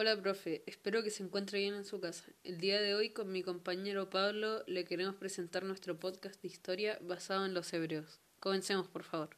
Hola, profe. Espero que se encuentre bien en su casa. El día de hoy, con mi compañero Pablo, le queremos presentar nuestro podcast de historia basado en los hebreos. Comencemos, por favor.